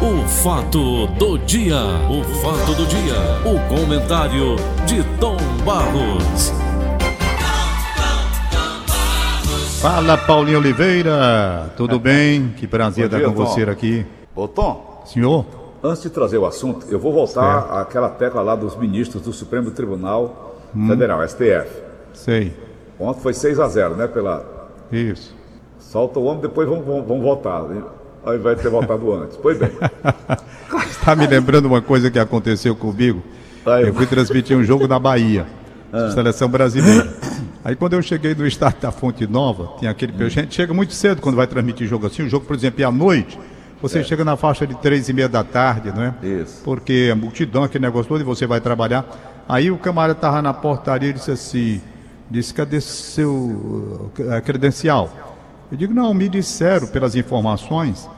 O fato do dia, o fato do dia, o comentário de Tom Barros. Fala Paulinho Oliveira, tudo bem? Que prazer estar com Tom. você aqui. Ô Tom, Senhor? antes de trazer o assunto, eu vou voltar Certo. àquela tecla lá dos ministros do Supremo Tribunal Hum. Federal, STF. Sei. Ontem foi 6 a 0 né? Pela... Isso. Solta o homem, depois vamos, vamos, vamos votar. Ao invés de ter votado antes. Pois bem. Está me lembrando uma coisa que aconteceu comigo. Aí, Eu fui transmitir um jogo na Bahia, seleção brasileira. Aí quando eu cheguei no estádio da Fonte Nova, tinha aquele. A gente chega muito cedo quando vai transmitir jogo assim. O jogo, por exemplo, é à noite. Você chega na faixa de três e meia da tarde, não é? Isso. Porque a multidão, aquele negócio todo, e você vai trabalhar. Aí o camarada estava na portaria e disse assim: disse, cadê seu eh, credencial? Eu digo, não, me disseram pelas informações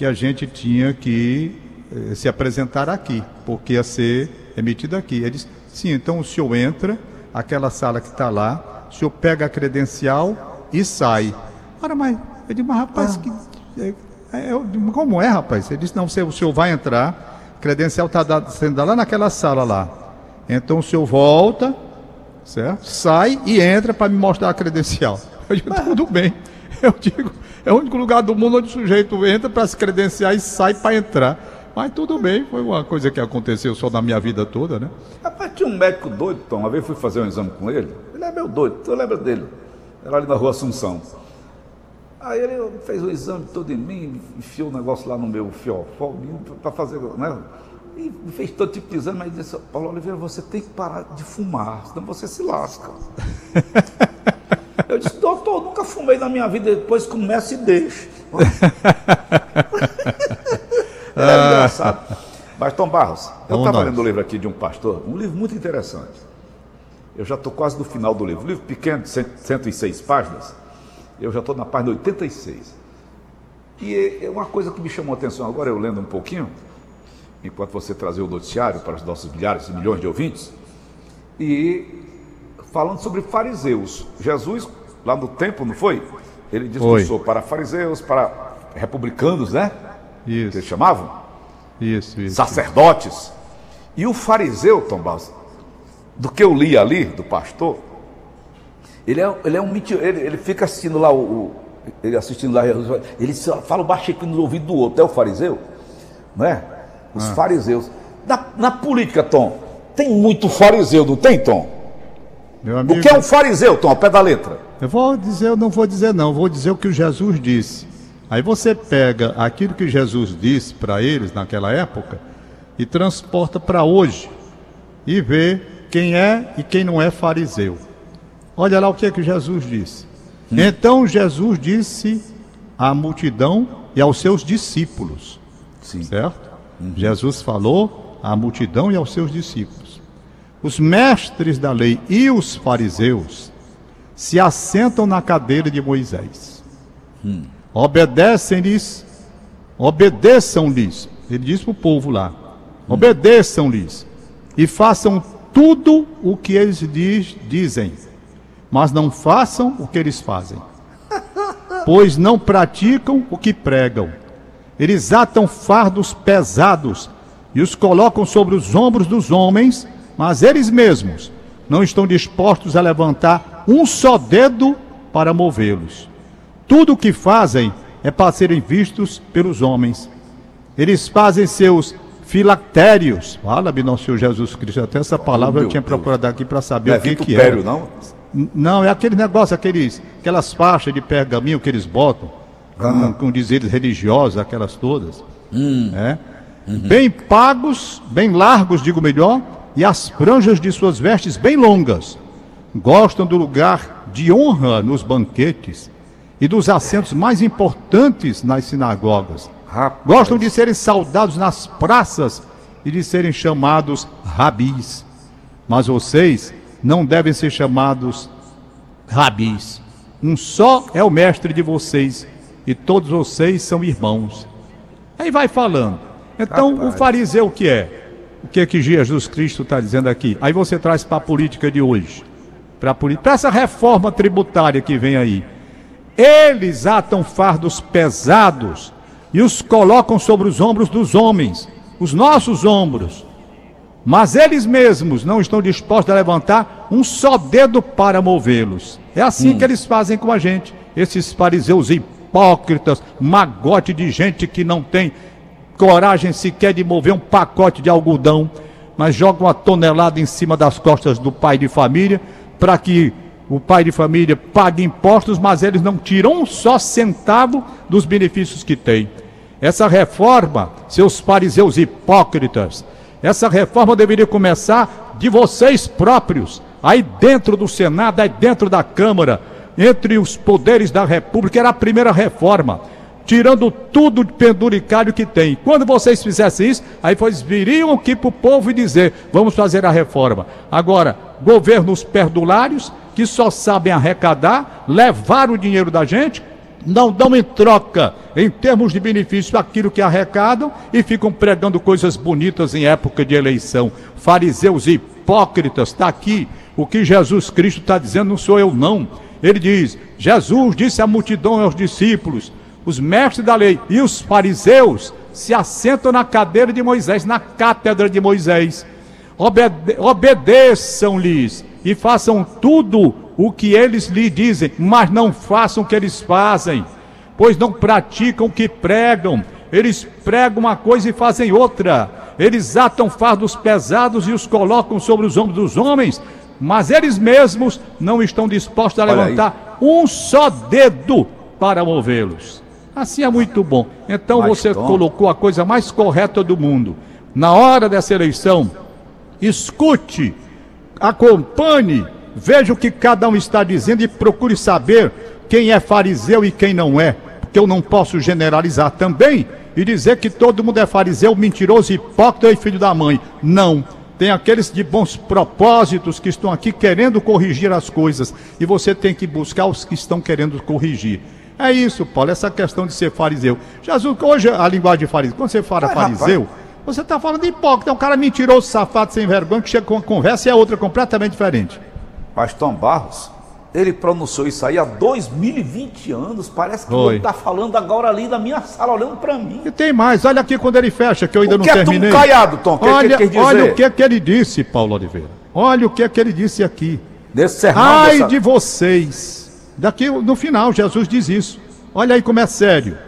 que a gente tinha que eh, se apresentar aqui, porque ia ser emitido aqui. Ele disse, sim, então o senhor entra, aquela sala que está lá, o senhor pega a credencial e sai. Ora, mas, eu digo, mas rapaz, que, é, é, digo, como é, rapaz? Ele disse, não, você, o senhor vai entrar, credencial está sendo lá naquela sala lá. Então o senhor volta, certo? Sai e entra para me mostrar a credencial. Eu digo, tudo bem. Eu digo, é o único lugar do mundo onde o sujeito entra para se credenciar e sai para entrar. Mas tudo bem, foi uma coisa que aconteceu só na minha vida toda, né? Rapaz, tinha um médico doido, Tom. Uma vez fui fazer um exame com ele. Ele é meu doido, tu lembra dele? Era ali na rua Assunção. Aí ele fez o exame todo em mim, enfiou o negócio lá no meu fiofó, para fazer, né? E fez todo tipo de exame, mas disse, Paulo Oliveira, você tem que parar de fumar, senão você se lasca. Eu disse, doutor, nunca fumei na minha vida, depois começa e deixa. Era engraçado. Mas, Tom Barros, eu estava lendo um livro aqui de um pastor, um livro muito interessante. Eu já estou quase no final do livro. Um livro pequeno, de 100 106 páginas. Eu já estou na página 86. E é é uma coisa que me chamou a atenção agora, eu lendo um pouquinho, enquanto você trazia o noticiário para os nossos milhares e milhões de ouvintes, e falando sobre fariseus. Jesus, lá no templo, não foi? Ele discursou para fariseus, para republicanos, né? Que eles Isso, chamavam isso, isso. sacerdotes. E o fariseu, Tom Barros, do que eu li ali, do pastor, ele é, ele é um mentiroso, ele, ele fica assistindo lá o, o- ele assistindo lá, ele só fala baixinho no ouvido do outro, é o fariseu, não é? Os fariseus. Na, na política, Tom, tem muito fariseu, não tem, Tom? Meu amigo, O que é um fariseu, Tom, ao pé da letra? eu vou dizer, eu não vou dizer não, vou dizer o que Jesus disse. Aí você pega aquilo que Jesus disse para eles naquela época e transporta para hoje e vê quem é e quem não é fariseu. Olha lá o que é que Jesus disse. Então Jesus disse à multidão e aos seus discípulos, Sim. certo? Jesus falou à multidão e aos seus discípulos. Os mestres da lei e os fariseus se assentam na cadeira de Moisés. Obedecem-lhes, obedeçam-lhes. Ele diz para o povo lá: obedeçam-lhes e façam tudo o que eles diz- dizem, mas não façam o que eles fazem, pois não praticam o que pregam. Eles atam fardos pesados e os colocam sobre os ombros dos homens, mas eles mesmos não estão dispostos a levantar um só dedo para movê-los. Tudo o que fazem é para serem vistos pelos homens. Eles fazem seus filactérios. Fala-me, nosso Senhor Jesus Cristo. Até essa palavra eu meu tinha Deus. procurado aqui para saber Não é o que, que vitupério, era. não? Não, é aquele negócio, aqueles, aquelas faixas de pergaminho que eles botam, com, com dizeres religiosos, aquelas todas. É. Bem pagos, bem largos, digo melhor, e as franjas de suas vestes bem longas. Gostam do lugar de honra nos banquetes e dos assentos mais importantes nas sinagogas. Rapaz. Gostam de serem saudados nas praças e de serem chamados rabis. Mas vocês não devem ser chamados rabis. Um só é o mestre de vocês e todos vocês são irmãos. Aí vai falando. Então, Rapaz. o fariseu o que é? O que é que Jesus Cristo está dizendo aqui? Aí você traz para a política de hoje. Para essa reforma tributária que vem aí. Eles atam fardos pesados, e os colocam sobre os ombros dos homens, os nossos ombros. Mas eles mesmos não estão dispostos a levantar um só dedo para movê-los. É assim hum. que eles fazem com a gente, esses fariseus hipócritas, magote de gente que não tem coragem sequer de mover um pacote de algodão, mas joga uma tonelada em cima das costas do pai de família para que o pai de família pague impostos, mas eles não tiram um só centavo dos benefícios que tem. Essa reforma, seus fariseus hipócritas, essa reforma deveria começar de vocês próprios, aí dentro do Senado, aí dentro da Câmara, entre os poderes da República, era a primeira reforma tirando tudo de penduricário que tem. Quando vocês fizessem isso, aí vocês viriam aqui para o povo e dizer: vamos fazer a reforma. Agora, governos perdulários que só sabem arrecadar, levar o dinheiro da gente, não dão em troca, em termos de benefício, aquilo que arrecadam e ficam pregando coisas bonitas em época de eleição. Fariseus e hipócritas, está aqui o que Jesus Cristo está dizendo, não sou eu não. Ele diz: Jesus disse à multidão aos discípulos: os mestres da lei e os fariseus se assentam na cadeira de Moisés, na cátedra de Moisés. Obede Obedeçam-lhes e façam tudo o que eles lhe dizem, mas não façam o que eles fazem, pois não praticam o que pregam. Eles pregam uma coisa e fazem outra. Eles atam fardos pesados e os colocam sobre os ombros dos homens, mas eles mesmos não estão dispostos a levantar um só dedo para movê-los. Assim é muito bom. Então Mas você colocou a coisa mais correta do mundo. Na hora dessa eleição, escute, acompanhe, veja o que cada um está dizendo e procure saber quem é fariseu e quem não é. Porque eu não posso generalizar também e dizer que todo mundo é fariseu, mentiroso, hipócrita e filho da mãe. Não. Tem aqueles de bons propósitos que estão aqui querendo corrigir as coisas. E você tem que buscar os que estão querendo corrigir. É isso, Paulo, essa questão de ser fariseu. Jesus, hoje a linguagem de fariseu, quando você fala fariseu, rapaz. você está falando de hipócrita, é um cara mentiroso, safado, sem vergonha, que chega com uma conversa e é outra completamente diferente. Pastor Barros, ele pronunciou isso aí há 2020 anos. Parece que ele está falando agora ali na minha sala, olhando para mim. E tem mais, olha aqui quando ele fecha, que eu ainda o que terminei. É tão caiado, Tom, que olha, que olha o que, é que ele disse, Paulo Oliveira. Olha o que é que ele disse aqui. Desse sermão, Ai dessa... de vocês Daqui no final, Jesus diz isso. Olha aí como é sério.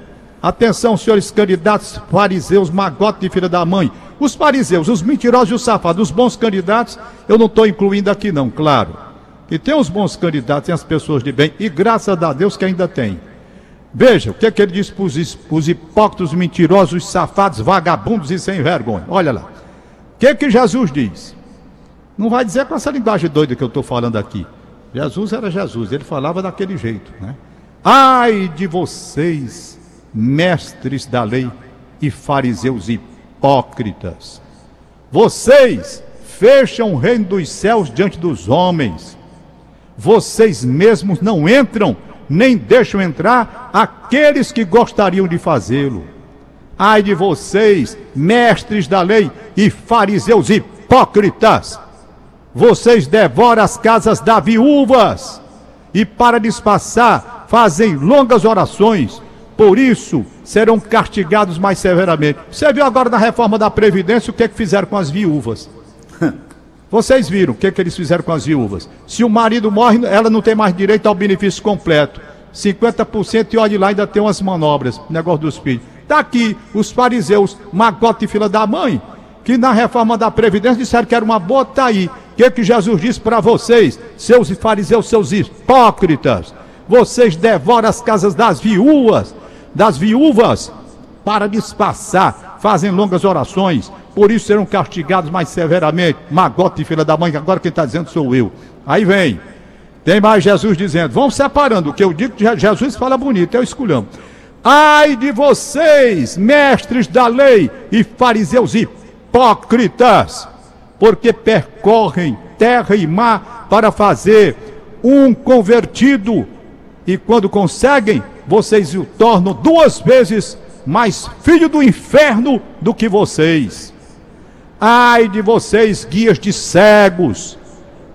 Atenção, senhores candidatos, fariseus, magote de filha da mãe. Os fariseus, os mentirosos e os safados, os bons candidatos, eu não estou incluindo aqui não, claro. E tem os bons candidatos, tem as pessoas de bem, e graças a Deus que ainda tem. Veja, o que, é que ele diz para os hipócritas, mentirosos, safados, vagabundos e sem vergonha. Olha lá. O que, é que Jesus diz? Não vai dizer com essa linguagem doida que eu estou falando aqui. Jesus era Jesus, ele falava daquele jeito, né? Ai de vocês, mestres da lei e fariseus hipócritas. Vocês fecham o reino dos céus diante dos homens. Vocês mesmos não entram, nem deixam entrar aqueles que gostariam de fazê-lo. Ai de vocês, mestres da lei e fariseus hipócritas vocês devoram as casas das viúvas e para disfarçar fazem longas orações. Por isso serão castigados mais severamente. Você viu agora na reforma da Previdência o que, é que fizeram com as viúvas? Vocês viram o que, é que eles fizeram com as viúvas? Se o marido morre, ela não tem mais direito ao benefício completo. 50% e olha lá, ainda tem umas manobras, negócio dos filhos. Está aqui os fariseus, magote e fila da mãe, que na reforma da Previdência disseram que era uma boa, tá aí. O que, que Jesus disse para vocês, seus fariseus, seus hipócritas? Vocês devoram as casas das viúvas, das viúvas, para disfarçar, fazem longas orações, por isso serão castigados mais severamente. Magote, filha da mãe, agora quem está dizendo sou eu. Aí vem, tem mais Jesus dizendo, vão separando, o que eu digo, Jesus fala bonito, eu escolhamos. Ai de vocês, mestres da lei e fariseus hipócritas! Porque percorrem terra e mar para fazer um convertido, e quando conseguem, vocês o tornam duas vezes mais filho do inferno do que vocês. Ai de vocês, guias de cegos,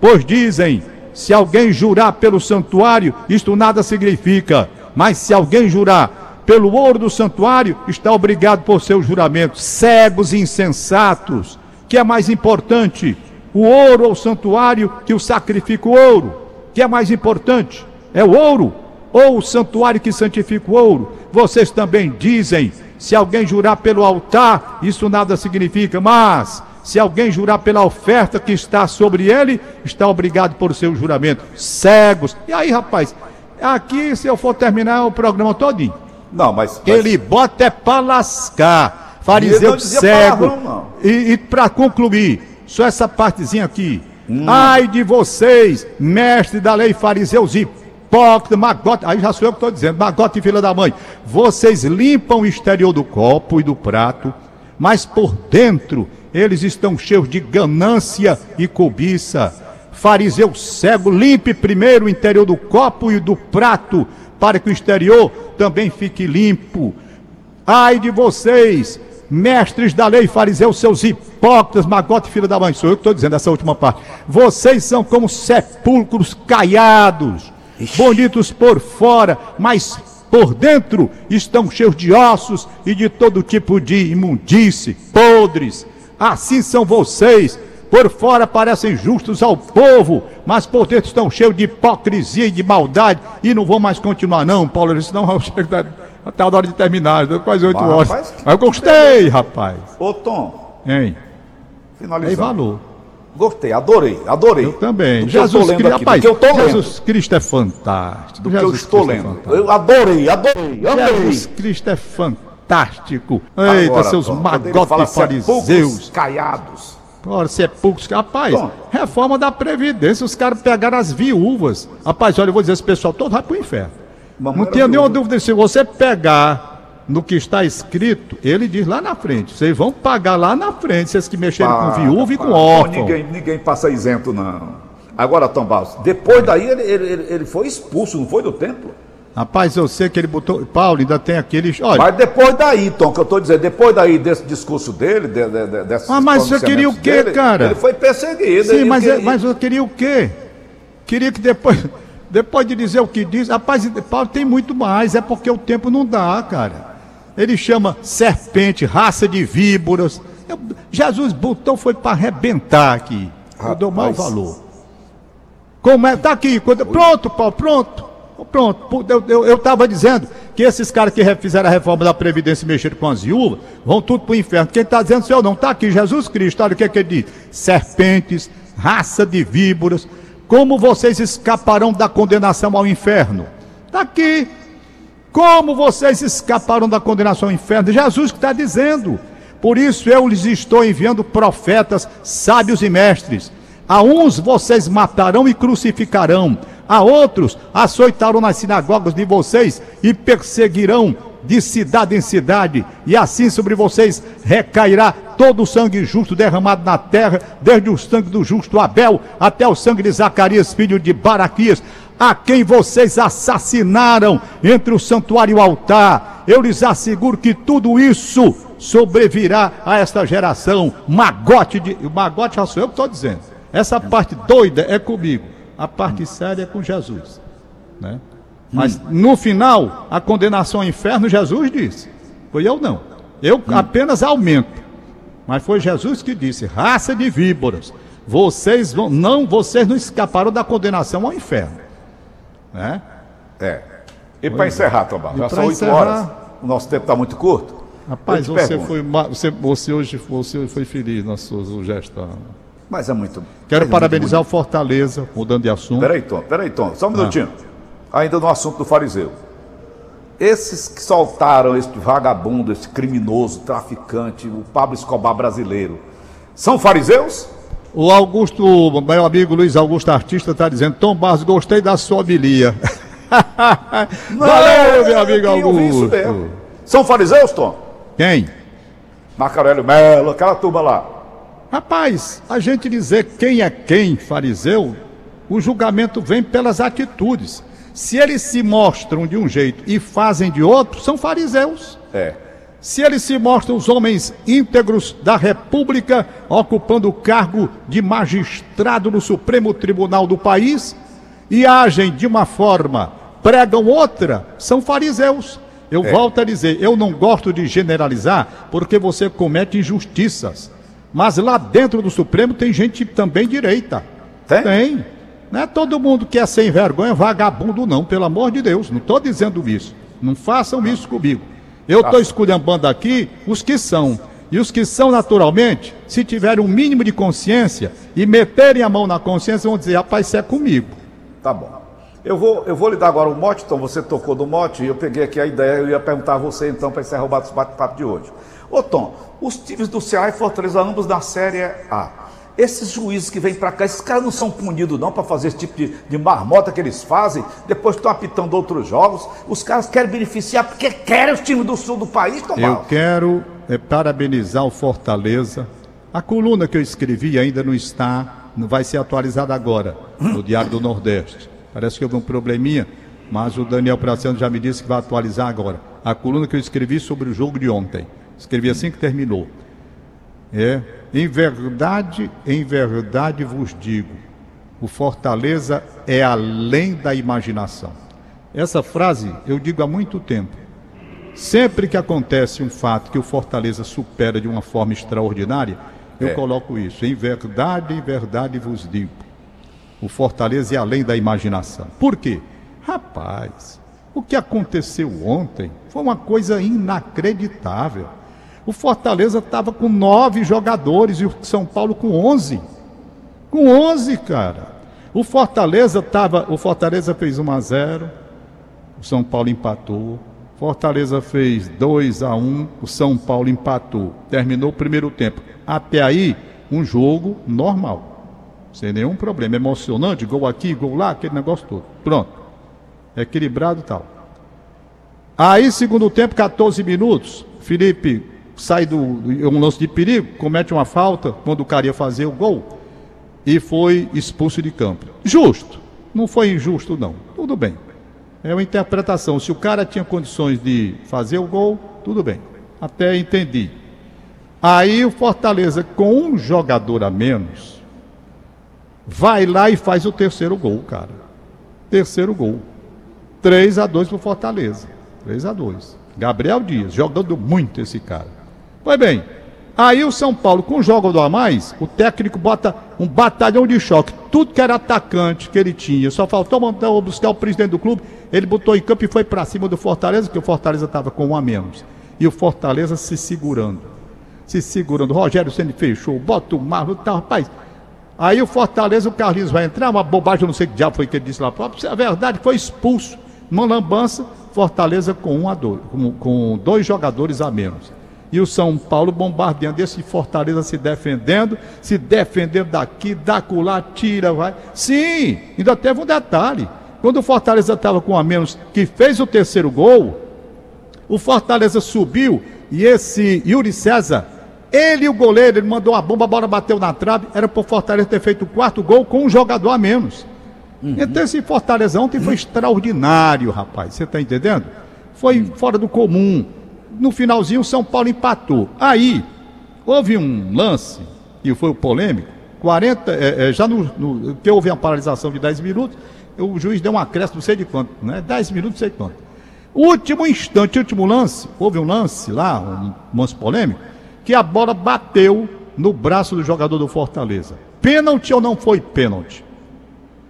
pois dizem: se alguém jurar pelo santuário, isto nada significa, mas se alguém jurar pelo ouro do santuário, está obrigado por seu juramento. Cegos insensatos, que é mais importante, o ouro ou o santuário que o sacrifica o ouro? Que é mais importante? É o ouro ou o santuário que santifica o ouro? Vocês também dizem: se alguém jurar pelo altar, isso nada significa, mas se alguém jurar pela oferta que está sobre ele, está obrigado por seu juramento. Cegos. E aí, rapaz, aqui, se eu for terminar o programa todinho. Não, mas. mas... Ele bota é para lascar. Fariseu cego. Palavrão, e, e para concluir, só essa partezinha aqui. Hum. Ai de vocês, mestre da lei, fariseus e hipócritas, magote. Aí já sou eu que estou dizendo, magote e filha da mãe. Vocês limpam o exterior do copo e do prato, mas por dentro eles estão cheios de ganância e cobiça. Fariseu cego, limpe primeiro o interior do copo e do prato, para que o exterior também fique limpo. Ai de vocês, mestres da lei, fariseus, seus hipócritas, magote filho da mãe, sou eu que estou dizendo essa última parte. Vocês são como sepulcros caiados, bonitos por fora, mas por dentro estão cheios de ossos e de todo tipo de imundície, podres. Assim são vocês. Por fora parecem justos ao povo, mas por dentro estão cheios de hipocrisia e de maldade. E não vou mais continuar, não, Paulo, senão eu chego até a hora de terminar, quase oito horas. Rapaz, mas eu gostei, rapaz. Ô, Tom. Hein? Finalizando. Tem valor. Gostei, adorei, adorei. Eu também. Do Jesus Cristo, aqui, rapaz, eu tô Jesus lendo. Cristo é fantástico. Do Jesus que eu estou Cristo é lendo. É eu adorei, adorei, adorei. Jesus Cristo é fantástico. Eita, Agora, seus magotes fariseus. caiados. Ora, se é poucos. Rapaz, Bom. reforma da Previdência, os caras pegaram as viúvas. Rapaz, olha, eu vou dizer, esse pessoal todo vai pro inferno. Não tinha nenhuma dúvida, se você pegar no que está escrito, ele diz lá na frente. Vocês vão pagar lá na frente, vocês que mexeram com viúva e com órfão. Ninguém, ninguém passa isento, não. Agora, Tom Barros, depois daí ele, ele, ele foi expulso, não foi do templo? Rapaz, eu sei que ele botou. Paulo, ainda tem aqueles. Olha... Mas depois daí, Tom, que eu estou dizendo, depois daí desse discurso dele, de, de, de, desse Ah, mas você queria o quê, dele, cara? Ele foi perseguido. Sim, mas, queria... mas eu queria o quê? Queria que depois, depois de dizer o que diz, rapaz, Paulo tem muito mais, é porque o tempo não dá, cara. Ele chama serpente, raça de víboras. Eu, Jesus botou foi para arrebentar aqui. Eu dou mau valor. Como é? Tá aqui. Quando, pronto, Paulo, pronto. Pronto. Eu estava dizendo que esses caras que fizeram a reforma da Previdência e mexeram com as viúvas vão tudo para o inferno. Quem está dizendo senhor não? Está aqui Jesus Cristo. Olha o que, é que ele diz: serpentes, raça de víboras. Como vocês escaparão da condenação ao inferno? Está aqui. Como vocês escaparam da condenação ao inferno? Jesus que está dizendo. Por isso eu lhes estou enviando profetas, sábios e mestres. A uns vocês matarão e crucificarão, a outros açoitarão nas sinagogas de vocês e perseguirão de cidade em cidade, e assim sobre vocês recairá todo o sangue justo derramado na terra, desde o sangue do justo Abel até o sangue de Zacarias, filho de Baraquias, a quem vocês assassinaram entre o santuário e o altar. Eu lhes asseguro que tudo isso sobrevirá a esta geração. Magote de. Magote já sou eu que estou dizendo. Essa parte doida é comigo. A parte séria é com Jesus. Né? Mas hum. no final, a condenação ao inferno, Jesus disse. Foi eu não. Eu hum. apenas aumento. Mas foi Jesus que disse: raça de víboras, vocês vão, não, vocês não escaparam da condenação ao inferno. Né? É. E para encerrar, Tomás, já são oito horas. O nosso tempo está muito curto. Rapaz, você foi, você, você hoje você foi feliz na sua sugestão. Mas é muito. Quero é parabenizar muito o Fortaleza, mudando de assunto. Peraí, Tom, peraí, Tom, só um minutinho. Ah. Ainda no assunto do fariseu. Esses que soltaram este vagabundo, este criminoso, traficante, o Pablo Escobar brasileiro, são fariseus? O Augusto, meu amigo Luiz Augusto Artista, está dizendo: Tom Barros, gostei da sua homilia. Valeu, meu amigo Augusto. São fariseus, Tom? Quem? Marco Aurélio Melo, aquela turma lá. Rapaz, a gente dizer quem é quem, fariseu, o julgamento vem pelas atitudes. Se eles se mostram de um jeito e fazem de outro, são fariseus. É. Se eles se mostram os homens íntegros da República, ocupando o cargo de magistrado no Supremo Tribunal do país, e agem de uma forma, pregam outra, são fariseus. Eu é. volto a dizer, eu não gosto de generalizar porque você comete injustiças. Mas lá dentro do Supremo tem gente também direita. Tem? Tem. Não é todo mundo que é sem vergonha vagabundo, não, pelo amor de Deus. Não estou dizendo isso. Não façam isso comigo. Eu estou esculhambando aqui os que são. E os que são naturalmente, se tiverem um mínimo de consciência e meterem a mão na consciência, vão dizer, rapaz, isso é comigo. Tá bom. Eu vou, eu vou lhe dar agora o mote, então você tocou do mote, e eu peguei aqui a ideia, eu ia perguntar a você então para encerrar o bate-papo de hoje. Ô Tom, os times do Ceará e Fortaleza, ambos da Série A. Esses juízes que vêm para cá, esses caras não são punidos não para fazer esse tipo de, de marmota que eles fazem, depois estão apitando outros jogos. Os caras querem beneficiar porque querem os times do sul do país, Tom Eu quero é, parabenizar o Fortaleza. A coluna que eu escrevi ainda não está, não vai ser atualizada agora, no Diário do Nordeste. Parece que houve um probleminha, mas o Daniel Praciano já me disse que vai atualizar agora. A coluna que eu escrevi sobre o jogo de ontem. Escrevi assim que terminou. É, em verdade, em verdade vos digo, o Fortaleza é além da imaginação. Essa frase eu digo há muito tempo. Sempre que acontece um fato que o Fortaleza supera de uma forma extraordinária, eu é. coloco isso. Em verdade, em verdade vos digo. O Fortaleza é além da imaginação. Por quê? Rapaz, o que aconteceu ontem foi uma coisa inacreditável. O Fortaleza estava com nove jogadores e o São Paulo com onze. Com onze, cara. O Fortaleza estava. O Fortaleza fez 1 a 0 o São Paulo empatou. Fortaleza fez 2 a 1 o São Paulo empatou. Terminou o primeiro tempo. Até aí, um jogo normal. Sem nenhum problema. Emocionante, gol aqui, gol lá, aquele negócio todo. Pronto. Equilibrado e tal. Aí, segundo tempo, 14 minutos. Felipe sai do, um lance de perigo, comete uma falta quando o cara ia fazer o gol e foi expulso de campo. Justo. Não foi injusto, não. Tudo bem. É uma interpretação. Se o cara tinha condições de fazer o gol, tudo bem. Até entendi. Aí o Fortaleza, com um jogador a menos, vai lá e faz o terceiro gol, cara. Terceiro gol. 3 a 2 para o Fortaleza. 3 a 2 Gabriel Dias, jogando muito esse cara. Pois bem, aí o São Paulo, com um jogador a mais, o técnico bota um batalhão de choque. Tudo que era atacante que ele tinha, só faltou mandar, buscar o presidente do clube, ele botou em campo e foi para cima do Fortaleza, porque o Fortaleza estava com um a menos. E o Fortaleza se segurando. Se segurando. O Rogério Senna fechou, bota o Marlon, tá, rapaz. Aí o Fortaleza, o Carlinhos vai entrar, uma bobagem, não sei que diabo foi que ele disse lá. A verdade foi expulso. Uma lambança, Fortaleza com um a dois, com, com dois jogadores a menos e o São Paulo bombardeando esse Fortaleza se defendendo, se defendendo daqui, da colar, tira, vai. Sim, ainda teve um detalhe. Quando o Fortaleza estava com a menos, que fez o terceiro gol, o Fortaleza subiu e esse Yuri César, ele e o goleiro, ele mandou a bomba, a bola bateu na trave, era para o Fortaleza ter feito o quarto gol com um jogador a menos. Uhum. Então esse Fortaleza ontem foi extraordinário, rapaz. Você está entendendo? Foi fora do comum no finalzinho o São Paulo empatou. Aí, houve um lance, e foi o polêmico, 40, é, é, já no, no, que houve uma paralisação de 10 minutos, o juiz deu um acréscimo, não sei de quanto, né? 10 minutos, não sei de quanto. Último instante, último lance, houve um lance lá, um lance polêmico, que a bola bateu no braço do jogador do Fortaleza. Pênalti ou não foi pênalti?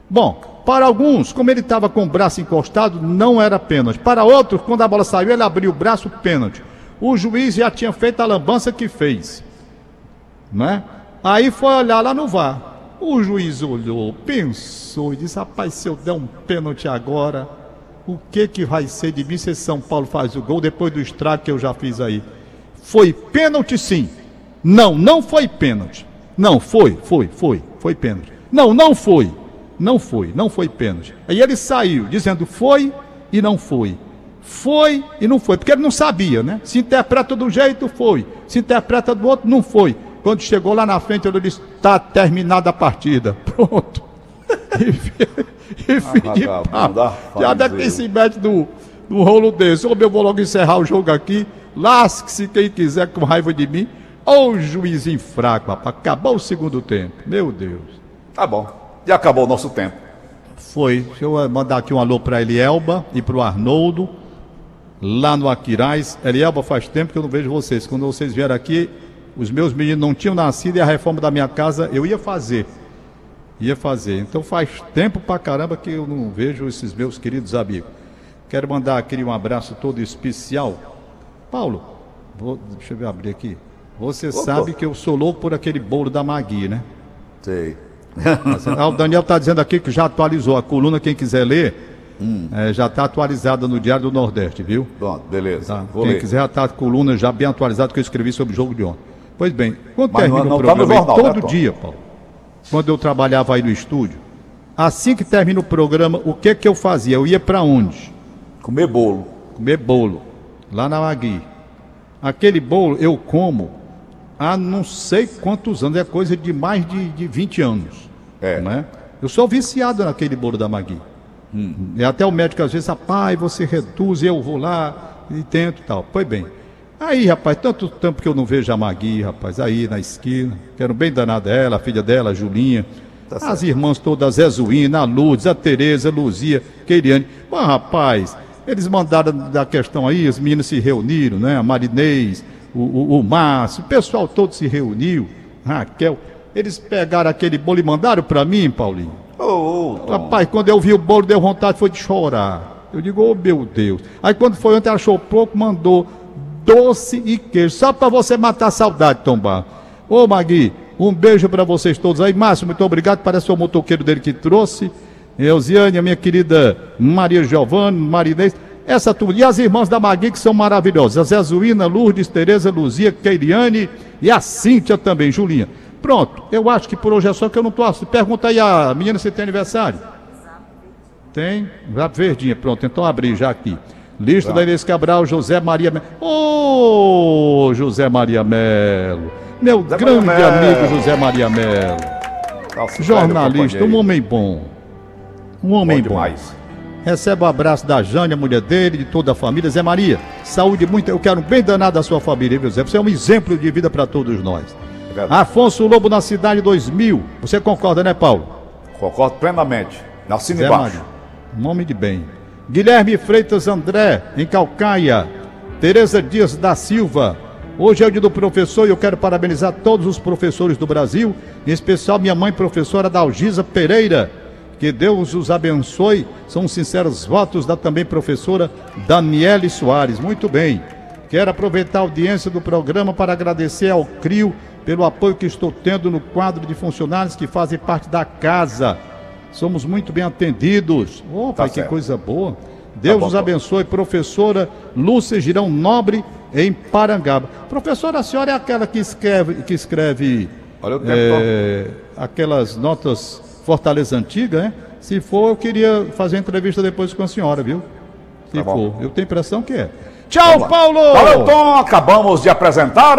Bom, para alguns, como ele estava com o braço encostado, não era pênalti. Para outros, quando a bola saiu, ele abriu o braço, pênalti. O juiz já tinha feito a lambança que fez. Né? Aí foi olhar lá no VAR. O juiz olhou, pensou e disse: Rapaz, se eu der um pênalti agora, o que que vai ser de mim se São Paulo faz o gol depois do estrago que eu já fiz aí? Foi pênalti sim. Não, não foi pênalti. Não, foi, foi, foi, foi pênalti. Não, não foi. Não foi, não foi pênalti. Aí ele saiu dizendo foi e não foi. Foi e não foi, porque ele não sabia, né? Se interpreta de um jeito, foi. Se interpreta do outro, não foi. Quando chegou lá na frente, ele disse: está terminada a partida. Pronto. e fim de papo. Já deve ter se mete no, no rolo desse. Ou eu vou logo encerrar o jogo aqui. Lasque-se quem quiser com raiva de mim. Ou o juizinho fraco, rapaz. Acabou o segundo tempo. Meu Deus. Tá bom. E acabou o nosso tempo. Foi. Deixa eu mandar aqui um alô para a Elielba e para o Arnoldo. lá no Aquiraz. Elielba, faz tempo que eu não vejo vocês. Quando vocês vieram aqui, os meus meninos não tinham nascido e a reforma da minha casa eu ia fazer. Ia fazer. Então faz tempo pra caramba que eu não vejo esses meus queridos amigos. Quero mandar aquele um abraço todo especial. Paulo, vou, deixa eu abrir aqui. Você Opa. sabe que eu sou louco por aquele bolo da Magui, né? Sei. Ah, o Daniel está dizendo aqui que já atualizou a coluna, quem quiser ler, hum. é, já está atualizada no Diário do Nordeste, viu? Pronto, beleza. Tá? Quem ler. quiser, está a coluna já bem atualizada que eu escrevi sobre o jogo de ontem. Pois bem, quando Mas termina não, o programa, tá jornal, todo né, dia, Paulo, quando eu trabalhava aí no estúdio, assim que termina o programa, o que que eu fazia? Eu ia para onde? Comer bolo. Comer bolo, lá na Magui. Aquele bolo eu como há não sei quantos anos, é coisa de mais de, de 20 anos. É. Né? Eu sou viciado naquele bolo da Magui. Hum. E até o médico às vezes, rapaz, você reduz, eu vou lá e tento tal. Pois bem. Aí, rapaz, tanto tempo que eu não vejo a Magui, rapaz, aí na esquina. Quero bem danada ela, a filha dela, a Julinha. Tá as irmãs todas, a Zezuína, a Lourdes, a Tereza, a Luzia, Keiriane. Mas, rapaz, eles mandaram da questão aí, os meninos se reuniram, né? A Marinês, o, o, o Márcio, o pessoal todo se reuniu, Raquel. Eles pegaram aquele bolo e mandaram para mim, Paulinho. Oh, oh, Rapaz, quando eu vi o bolo, deu vontade foi de chorar. Eu digo, oh meu Deus. Aí quando foi ontem, achou pouco, mandou doce e queijo, só para você matar a saudade, Tombar. Ô Magui, um beijo para vocês todos aí. Márcio, muito obrigado. Parece o motoqueiro dele que trouxe. Elziane, a minha querida Maria Giovanni, Marinês. Essa turma. E as irmãs da Magui que são maravilhosas. A Zezuína, Lourdes, Tereza, Luzia, Keiriane e a Cíntia também, Julinha. Pronto, eu acho que por hoje é só que eu não posso. Pergunta aí a menina se tem aniversário. Tem? Zap verdinha, pronto. Então abri já aqui. Lista da Inês Cabral, José Maria Melo. Ô, oh, José Maria Melo. Meu Zé grande Maria amigo Melo. José Maria Melo. Nossa, Jornalista, um homem bom. Um homem bom. Demais. Recebe o um abraço da Jane, a mulher dele, de toda a família. Zé Maria, saúde muito. Eu quero um bem danado da sua família, viu, Zé? Você é um exemplo de vida para todos nós. Obrigado. Afonso Lobo na cidade 2000. Você concorda, né, Paulo? Concordo plenamente. Nascendo embaixo. Homem de bem. Guilherme Freitas André, em Calcaia. Tereza Dias da Silva. Hoje é o dia do professor e eu quero parabenizar todos os professores do Brasil, em especial minha mãe, professora Dalgisa Pereira. Que Deus os abençoe. São sinceros votos da também professora Daniele Soares. Muito bem. Quero aproveitar a audiência do programa para agradecer ao CRIO pelo apoio que estou tendo no quadro de funcionários que fazem parte da casa. Somos muito bem atendidos. Opa, tá que certo. coisa boa. Deus tá os abençoe. Professora Lúcia Girão Nobre, em Parangaba. Professora, a senhora é aquela que escreve, que escreve é, aquelas notas Fortaleza Antiga, né? Se for, eu queria fazer entrevista depois com a senhora, viu? Se tá for. Eu tenho impressão que é. Tchau, Paulo! Valeu, Tom! Acabamos de apresentar.